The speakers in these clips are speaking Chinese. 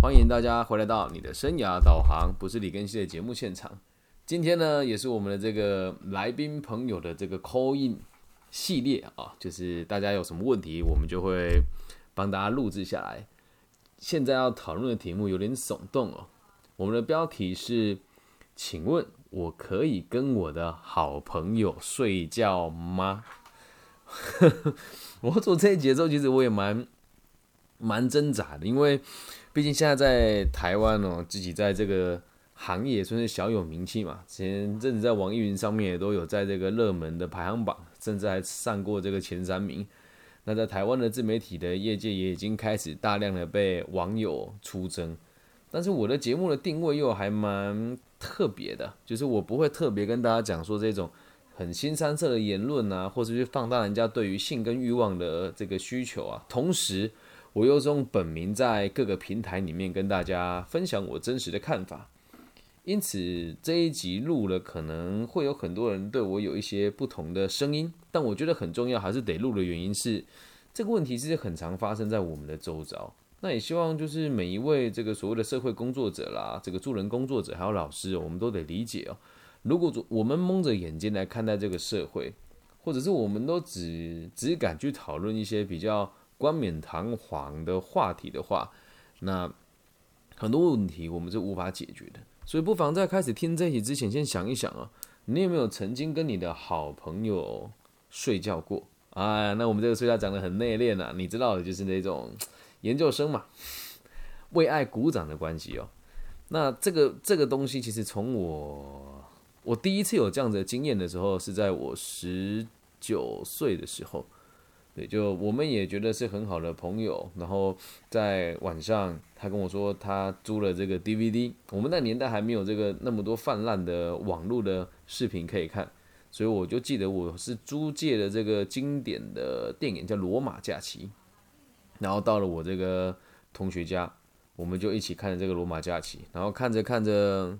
欢迎大家回来到你的生涯导航，不是李根熙的节目现场。今天呢，也是我们的这个来宾朋友的这个 call in 系列啊，就是大家有什么问题，我们就会帮大家录制下来。现在要讨论的题目有点耸动哦，我们的标题是：请问我可以跟我的好朋友睡觉吗？我做这一节奏，其实我也蛮蛮挣扎的，因为毕竟现在在台湾哦，自己在这个行业算是小有名气嘛。前阵子在网易云上面也都有在这个热门的排行榜，甚至还上过这个前三名。那在台湾的自媒体的业界也已经开始大量的被网友出征，但是我的节目的定位又还蛮特别的，就是我不会特别跟大家讲说这种很新三色的言论啊，或者是放大人家对于性跟欲望的这个需求啊。同时，我又用本名在各个平台里面跟大家分享我真实的看法。因此这一集录了，可能会有很多人对我有一些不同的声音，但我觉得很重要，还是得录的原因是，这个问题其实很常发生在我们的周遭。那也希望就是每一位这个所谓的社会工作者啦，这个助人工作者还有老师，我们都得理解哦。如果我们蒙着眼睛来看待这个社会，或者是我们都只只敢去讨论一些比较冠冕堂皇的话题的话，那很多问题我们是无法解决的。所以不妨在开始听这一集之前，先想一想啊，你有没有曾经跟你的好朋友睡觉过啊？那我们这个睡觉讲的很内敛啊，你知道的，就是那种研究生嘛，为爱鼓掌的关系哦。那这个这个东西，其实从我我第一次有这样子的经验的时候，是在我十九岁的时候。对，就我们也觉得是很好的朋友。然后在晚上，他跟我说他租了这个 DVD。我们那年代还没有这个那么多泛滥的网络的视频可以看，所以我就记得我是租借的这个经典的电影叫《罗马假期》。然后到了我这个同学家，我们就一起看这个《罗马假期》，然后看着看着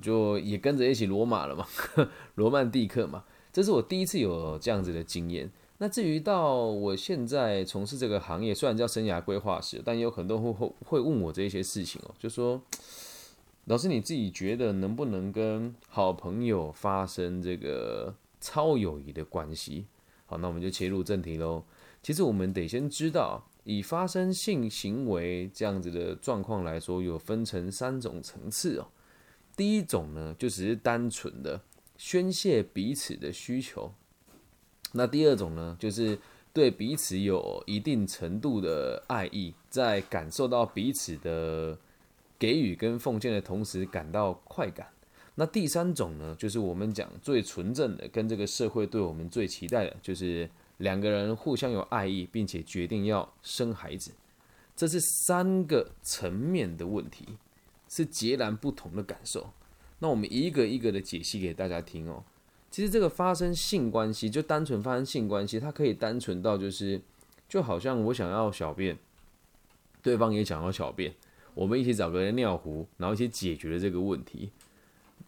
就也跟着一起罗马了嘛，罗曼蒂克嘛。这是我第一次有这样子的经验。那至于到我现在从事这个行业，虽然叫生涯规划师，但也有很多会会会问我这些事情哦，就说老师你自己觉得能不能跟好朋友发生这个超友谊的关系？好，那我们就切入正题喽。其实我们得先知道，以发生性行为这样子的状况来说，有分成三种层次哦。第一种呢，就只是单纯的宣泄彼此的需求。那第二种呢，就是对彼此有一定程度的爱意，在感受到彼此的给予跟奉献的同时，感到快感。那第三种呢，就是我们讲最纯正的，跟这个社会对我们最期待的，就是两个人互相有爱意，并且决定要生孩子。这是三个层面的问题，是截然不同的感受。那我们一个一个的解析给大家听哦。其实这个发生性关系，就单纯发生性关系，它可以单纯到就是，就好像我想要小便，对方也想要小便，我们一起找个人尿壶，然后一起解决了这个问题。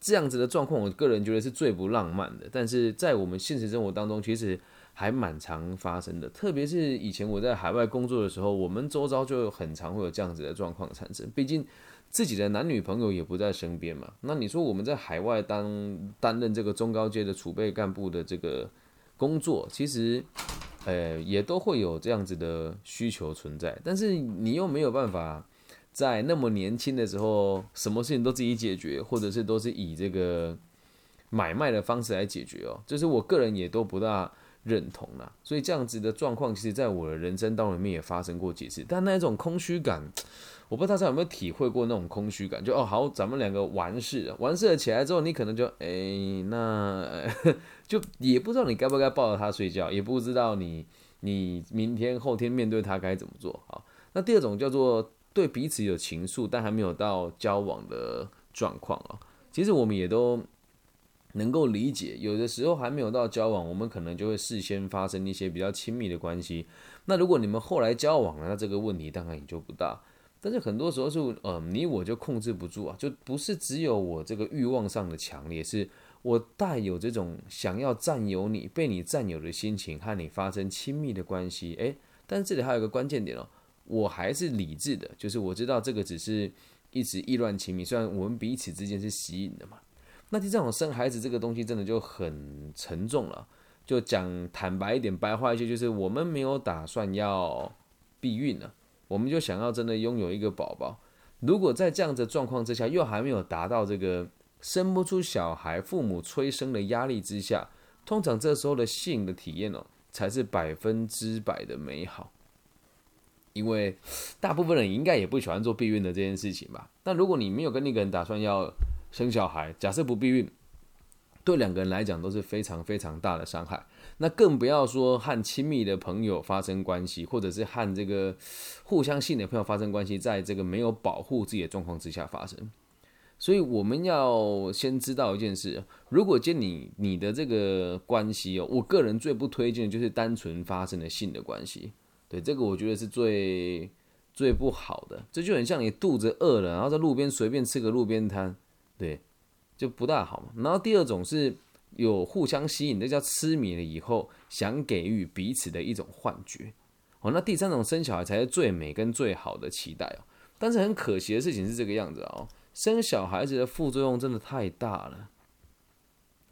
这样子的状况，我个人觉得是最不浪漫的。但是在我们现实生活当中，其实还蛮常发生的。特别是以前我在海外工作的时候，我们周遭就很常会有这样子的状况产生。毕竟。自己的男女朋友也不在身边嘛？那你说我们在海外当担任这个中高阶的储备干部的这个工作，其实，呃，也都会有这样子的需求存在。但是你又没有办法在那么年轻的时候，什么事情都自己解决，或者是都是以这个买卖的方式来解决哦。就是我个人也都不大认同啦。所以这样子的状况，其实在我的人生当中里面也发生过几次。但那一种空虚感。我不知道大家有没有体会过那种空虚感，就哦好，咱们两个完事了，完事了起来之后，你可能就哎，那 就也不知道你该不该抱着他睡觉，也不知道你你明天后天面对他该怎么做好。那第二种叫做对彼此有情愫，但还没有到交往的状况啊。其实我们也都能够理解，有的时候还没有到交往，我们可能就会事先发生一些比较亲密的关系。那如果你们后来交往了，那这个问题当然也就不大。但是很多时候是，呃，你我就控制不住啊，就不是只有我这个欲望上的强烈，是我带有这种想要占有你、被你占有的心情，和你发生亲密的关系。诶，但是这里还有一个关键点哦，我还是理智的，就是我知道这个只是一直意乱情迷，虽然我们彼此之间是吸引的嘛。那这种生孩子这个东西真的就很沉重了。就讲坦白一点，白话一些，就是我们没有打算要避孕了，我们就想要真的拥有一个宝宝。如果在这样的状况之下，又还没有达到这个生不出小孩、父母催生的压力之下，通常这时候的性的体验哦，才是百分之百的美好。因为大部分人应该也不喜欢做避孕的这件事情吧。但如果你没有跟那个人打算要生小孩，假设不避孕。对两个人来讲都是非常非常大的伤害，那更不要说和亲密的朋友发生关系，或者是和这个互相信的朋友发生关系，在这个没有保护自己的状况之下发生。所以我们要先知道一件事：如果见你你的这个关系哦，我个人最不推荐的就是单纯发生的性的关系。对这个，我觉得是最最不好的。这就很像你肚子饿了，然后在路边随便吃个路边摊，对。就不大好嘛。然后第二种是有互相吸引，那叫痴迷了以后想给予彼此的一种幻觉。哦，那第三种生小孩才是最美跟最好的期待哦。但是很可惜的事情是这个样子哦，生小孩子的副作用真的太大了，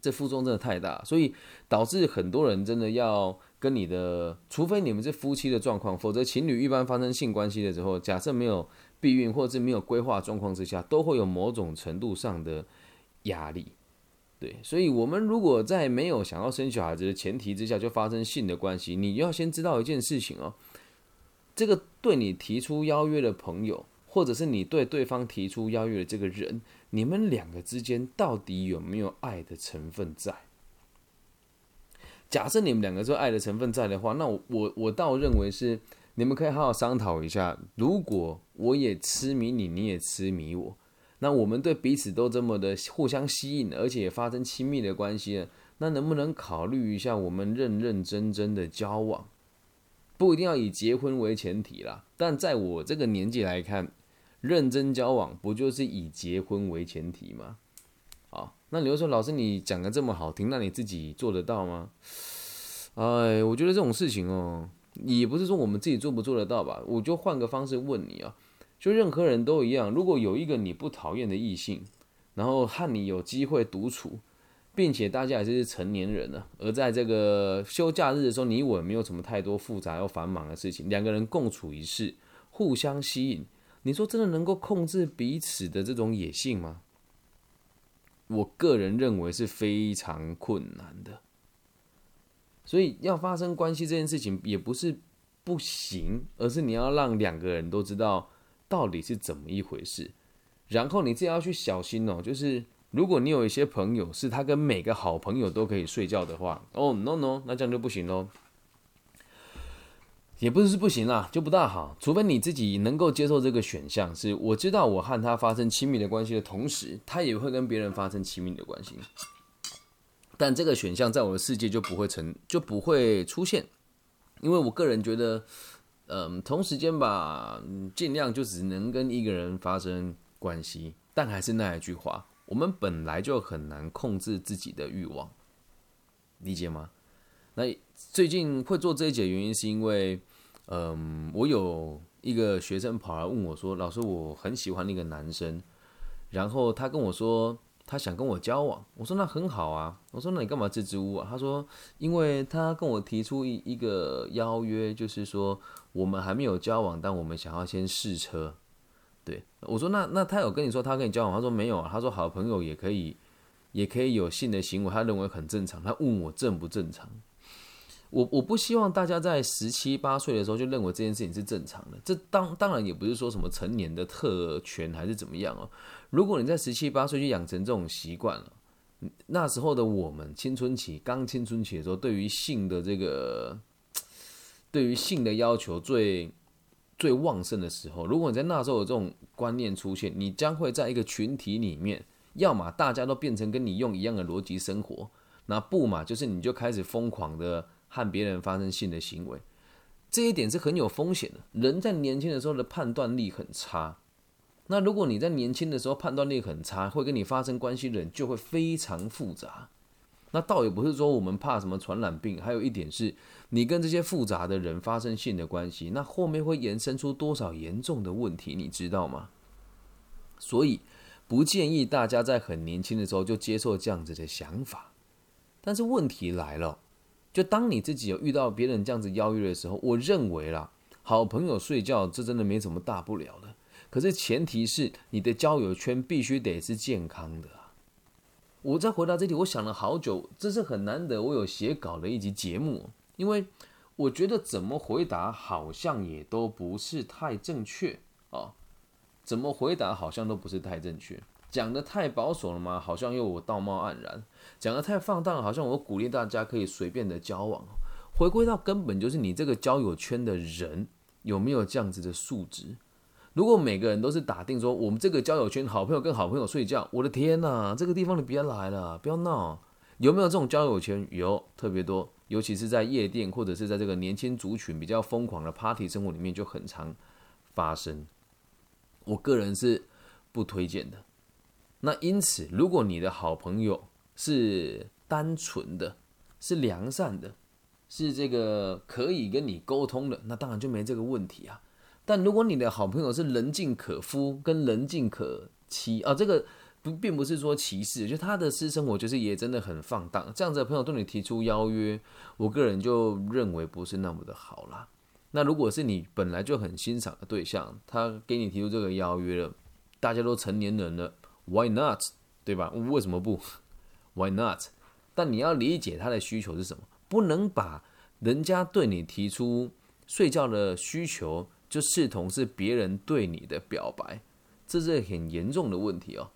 这副作用真的太大，所以导致很多人真的要跟你的，除非你们是夫妻的状况，否则情侣一般发生性关系的时候，假设没有避孕或者是没有规划状况之下，都会有某种程度上的。压力，对，所以，我们如果在没有想要生小孩子的前提之下就发生性的关系，你要先知道一件事情哦，这个对你提出邀约的朋友，或者是你对对方提出邀约的这个人，你们两个之间到底有没有爱的成分在？假设你们两个是爱的成分在的话，那我我我倒认为是你们可以好好商讨一下，如果我也痴迷你，你也痴迷我。那我们对彼此都这么的互相吸引，而且发生亲密的关系了，那能不能考虑一下我们认认真真的交往？不一定要以结婚为前提啦，但在我这个年纪来看，认真交往不就是以结婚为前提吗？好，那你说老师你讲的这么好听，那你自己做得到吗？哎，我觉得这种事情哦，也不是说我们自己做不做得到吧，我就换个方式问你啊。就任何人都一样，如果有一个你不讨厌的异性，然后和你有机会独处，并且大家也是成年人了，而在这个休假日的时候，你我也没有什么太多复杂又繁忙的事情，两个人共处一室，互相吸引，你说真的能够控制彼此的这种野性吗？我个人认为是非常困难的。所以要发生关系这件事情也不是不行，而是你要让两个人都知道。到底是怎么一回事？然后你自己要去小心哦。就是如果你有一些朋友是他跟每个好朋友都可以睡觉的话，哦，no no，那这样就不行喽。也不是不行啦，就不大好。除非你自己能够接受这个选项，是我知道我和他发生亲密的关系的同时，他也会跟别人发生亲密的关系。但这个选项在我的世界就不会成，就不会出现，因为我个人觉得。嗯，同时间吧，尽量就只能跟一个人发生关系。但还是那一句话，我们本来就很难控制自己的欲望，理解吗？那最近会做这一节原因是因为，嗯，我有一个学生跑来问我说：“老师，我很喜欢那个男生，然后他跟我说。”他想跟我交往，我说那很好啊。我说那你干嘛支支吾吾啊？他说，因为他跟我提出一一个邀约，就是说我们还没有交往，但我们想要先试车。对我说那那他有跟你说他跟你交往？他说没有啊。他说好朋友也可以，也可以有性的行为，他认为很正常。他问我正不正常？我我不希望大家在十七八岁的时候就认为这件事情是正常的。这当当然也不是说什么成年的特权还是怎么样哦。如果你在十七八岁就养成这种习惯了，那时候的我们青春期刚青春期的时候，对于性的这个，对于性的要求最最旺盛的时候，如果你在那时候有这种观念出现，你将会在一个群体里面，要么大家都变成跟你用一样的逻辑生活，那不嘛就是你就开始疯狂的和别人发生性的行为，这一点是很有风险的。人在年轻的时候的判断力很差。那如果你在年轻的时候判断力很差，会跟你发生关系的人就会非常复杂。那倒也不是说我们怕什么传染病，还有一点是，你跟这些复杂的人发生性的关系，那后面会延伸出多少严重的问题，你知道吗？所以不建议大家在很年轻的时候就接受这样子的想法。但是问题来了，就当你自己有遇到别人这样子邀约的时候，我认为啦，好朋友睡觉这真的没什么大不了的。可是前提是你的交友圈必须得是健康的。我在回答这题，我想了好久，这是很难得我有写稿的一集节目，因为我觉得怎么回答好像也都不是太正确啊，怎么回答好像都不是太正确，讲的太保守了吗？好像又我道貌岸然，讲的太放荡，好像我鼓励大家可以随便的交往。回归到根本，就是你这个交友圈的人有没有这样子的素质。如果每个人都是打定说我们这个交友圈好朋友跟好朋友睡觉，我的天哪，这个地方你别来了，不要闹。有没有这种交友圈？有，特别多，尤其是在夜店或者是在这个年轻族群比较疯狂的 party 生活里面就很常发生。我个人是不推荐的。那因此，如果你的好朋友是单纯的、是良善的、是这个可以跟你沟通的，那当然就没这个问题啊。但如果你的好朋友是人尽可夫跟人尽可欺啊，这个不并不是说歧视，就他的私生活就是也真的很放荡。这样子的朋友对你提出邀约，我个人就认为不是那么的好啦。那如果是你本来就很欣赏的对象，他给你提出这个邀约了，大家都成年人了，Why not？对吧？为什么不？Why not？但你要理解他的需求是什么，不能把人家对你提出睡觉的需求。就视同是别人对你的表白，这是很严重的问题哦，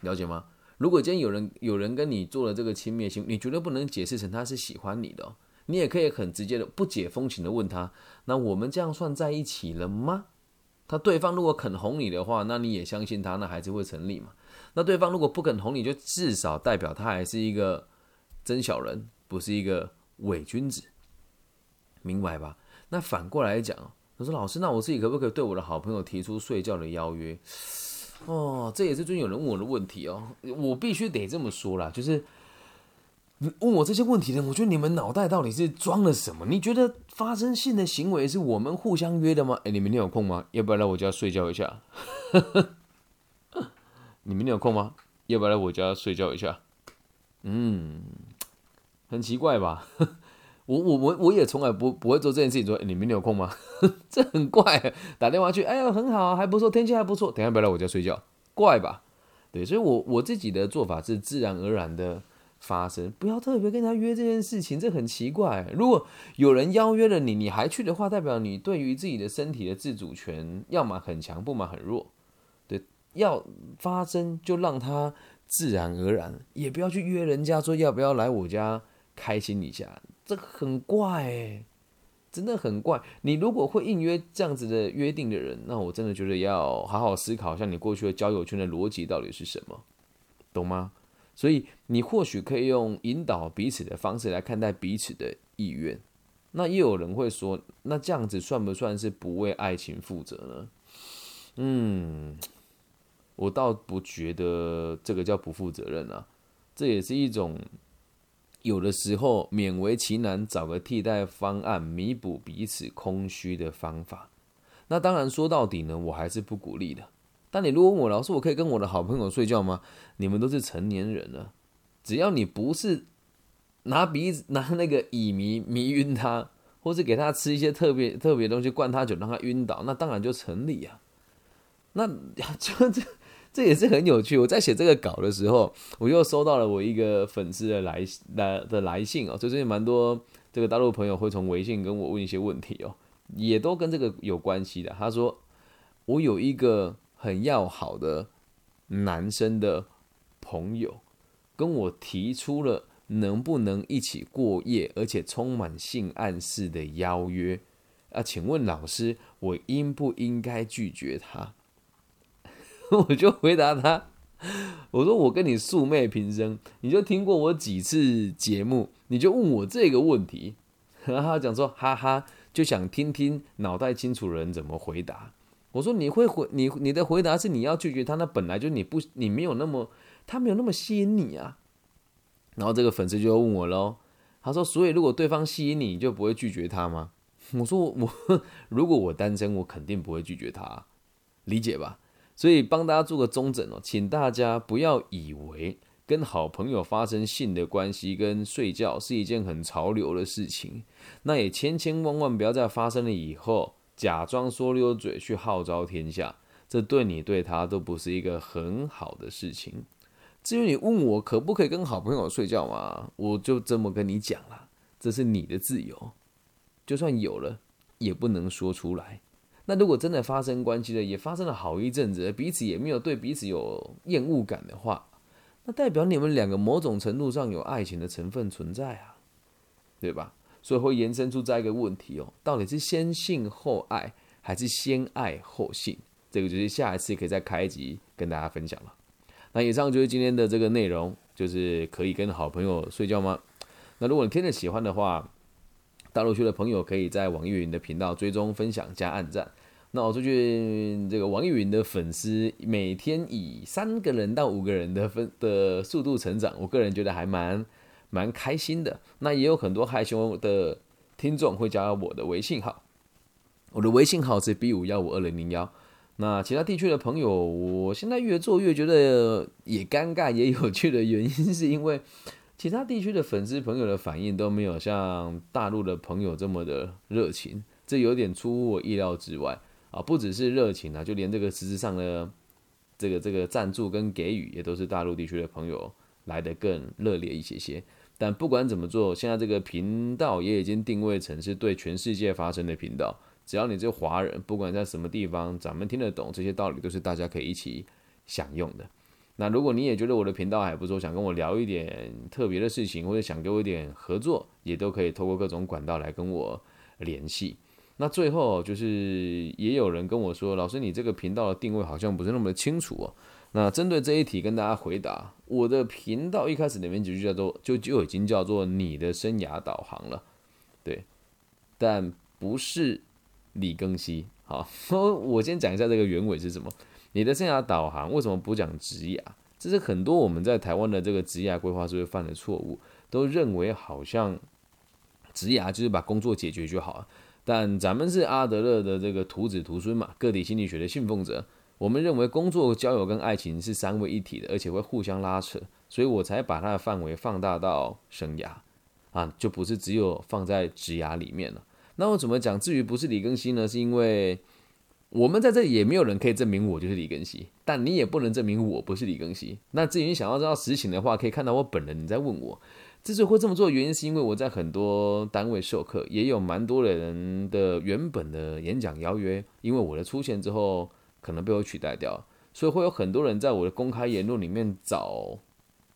了解吗？如果今天有人有人跟你做了这个亲密行为，你绝对不能解释成他是喜欢你的，你也可以很直接的不解风情的问他：那我们这样算在一起了吗？他对方如果肯哄你的话，那你也相信他，那还是会成立嘛？那对方如果不肯哄你，就至少代表他还是一个真小人，不是一个伪君子，明白吧？那反过来讲。我说老师，那我自己可不可以对我的好朋友提出睡觉的邀约？哦，这也是最近有人问我的问题哦。我必须得这么说啦，就是问我这些问题的，我觉得你们脑袋到底是装了什么？你觉得发生性的行为是我们互相约的吗？哎，你明天有空吗？要不要来我家睡觉一下？你明天有空吗？要不要来我家睡觉一下？嗯，很奇怪吧？我我我我也从来不不会做这件事情。说你明天有空吗？这很怪。打电话去，哎呀，很好，还不错，天气还不错。等下不要来我家睡觉，怪吧？对，所以，我我自己的做法是自然而然的发生，不要特别跟他约这件事情，这很奇怪。如果有人邀约了你，你还去的话，代表你对于自己的身体的自主权，要么很强，不嘛很弱。对，要发生就让他自然而然，也不要去约人家说要不要来我家开心一下。这很怪哎，真的很怪。你如果会应约这样子的约定的人，那我真的觉得要好好思考一下，你过去的交友圈的逻辑到底是什么，懂吗？所以你或许可以用引导彼此的方式来看待彼此的意愿。那也有人会说，那这样子算不算是不为爱情负责呢？嗯，我倒不觉得这个叫不负责任啊，这也是一种。有的时候勉为其难找个替代方案弥补彼此空虚的方法，那当然说到底呢，我还是不鼓励的。但你如果问我，老师，我可以跟我的好朋友睡觉吗？你们都是成年人了，只要你不是拿鼻子拿那个乙醚迷晕他，或是给他吃一些特别特别东西灌他酒让他晕倒，那当然就成立啊。那 就这。这也是很有趣。我在写这个稿的时候，我又收到了我一个粉丝的来来的来信哦。最近蛮多这个大陆朋友会从微信跟我问一些问题哦，也都跟这个有关系的。他说，我有一个很要好的男生的朋友，跟我提出了能不能一起过夜，而且充满性暗示的邀约啊？请问老师，我应不应该拒绝他？我就回答他，我说我跟你素昧平生，你就听过我几次节目，你就问我这个问题，然后讲说哈哈，就想听听脑袋清楚的人怎么回答。我说你会回你你的回答是你要拒绝他，那本来就你不你没有那么他没有那么吸引你啊，然后这个粉丝就问我喽，他说：“所以如果对方吸引你，你就不会拒绝他吗？”我说：“ 我如果我单身，我肯定不会拒绝他，理解吧？”所以帮大家做个中诊哦，请大家不要以为跟好朋友发生性的关系跟睡觉是一件很潮流的事情，那也千千万万不要再发生了以后假装说溜嘴去号召天下，这对你对他都不是一个很好的事情。至于你问我可不可以跟好朋友睡觉嘛，我就这么跟你讲了，这是你的自由，就算有了也不能说出来。那如果真的发生关系了，也发生了好一阵子，彼此也没有对彼此有厌恶感的话，那代表你们两个某种程度上有爱情的成分存在啊，对吧？所以会延伸出这样一个问题哦，到底是先性后爱，还是先爱后性？这个就是下一次可以再开一集跟大家分享了。那以上就是今天的这个内容，就是可以跟好朋友睡觉吗？那如果你听着喜欢的话，大陆区的朋友可以在网易云的频道追踪、分享、加按赞。那我最近这个网易云的粉丝每天以三个人到五个人的分的速度成长，我个人觉得还蛮蛮开心的。那也有很多害羞的听众会加我的微信号，我的微信号是 B 五幺五二零零幺。那其他地区的朋友，我现在越做越觉得也尴尬也有趣的原因，是因为 其他地区的粉丝朋友的反应都没有像大陆的朋友这么的热情，这有点出乎我意料之外啊！不只是热情啊，就连这个实质上的这个这个赞助跟给予，也都是大陆地区的朋友来的更热烈一些些。但不管怎么做，现在这个频道也已经定位成是对全世界发生的频道。只要你是华人，不管在什么地方，咱们听得懂这些道理，都是大家可以一起享用的。那如果你也觉得我的频道还不错，想跟我聊一点特别的事情，或者想给我一点合作，也都可以透过各种管道来跟我联系。那最后就是也有人跟我说，老师你这个频道的定位好像不是那么的清楚哦。那针对这一题跟大家回答，我的频道一开始里面就叫做就就已经叫做你的生涯导航了，对，但不是。李庚希，好，我先讲一下这个原委是什么。你的生涯导航为什么不讲职业？这是很多我们在台湾的这个职业规划是会犯的错误，都认为好像职业就是把工作解决就好了。但咱们是阿德勒的这个徒子徒孙嘛，个体心理学的信奉者，我们认为工作、交友跟爱情是三位一体的，而且会互相拉扯，所以我才把它的范围放大到生涯啊，就不是只有放在职涯里面了。那我怎么讲？至于不是李庚希呢？是因为我们在这里也没有人可以证明我就是李庚希，但你也不能证明我不是李庚希。那至于你想要知道实情的话，可以看到我本人。你在问我，之所以会这么做原因，是因为我在很多单位授课，也有蛮多的人的原本的演讲邀约，因为我的出现之后，可能被我取代掉，所以会有很多人在我的公开言论里面找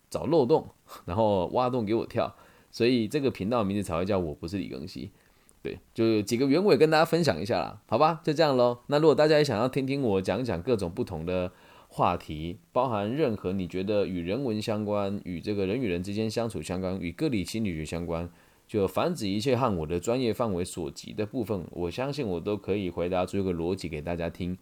找漏洞，然后挖洞给我跳，所以这个频道名字才会叫我不是李庚希。对，就几个原委跟大家分享一下啦，好吧，就这样喽。那如果大家也想要听听我讲讲各种不同的话题，包含任何你觉得与人文相关、与这个人与人之间相处相关、与个体心理学相关，就凡指一切和我的专业范围所及的部分，我相信我都可以回答出一个逻辑给大家听。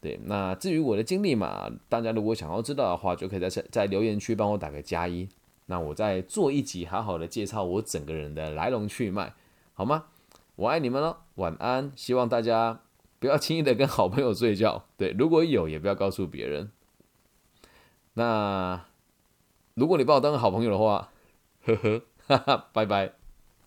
对，那至于我的经历嘛，大家如果想要知道的话，就可以在在留言区帮我打个加一，那我再做一集好好的介绍我整个人的来龙去脉，好吗？我爱你们了，晚安。希望大家不要轻易的跟好朋友睡觉，对，如果有也不要告诉别人。那如果你把我当个好朋友的话，呵呵，哈哈，拜拜。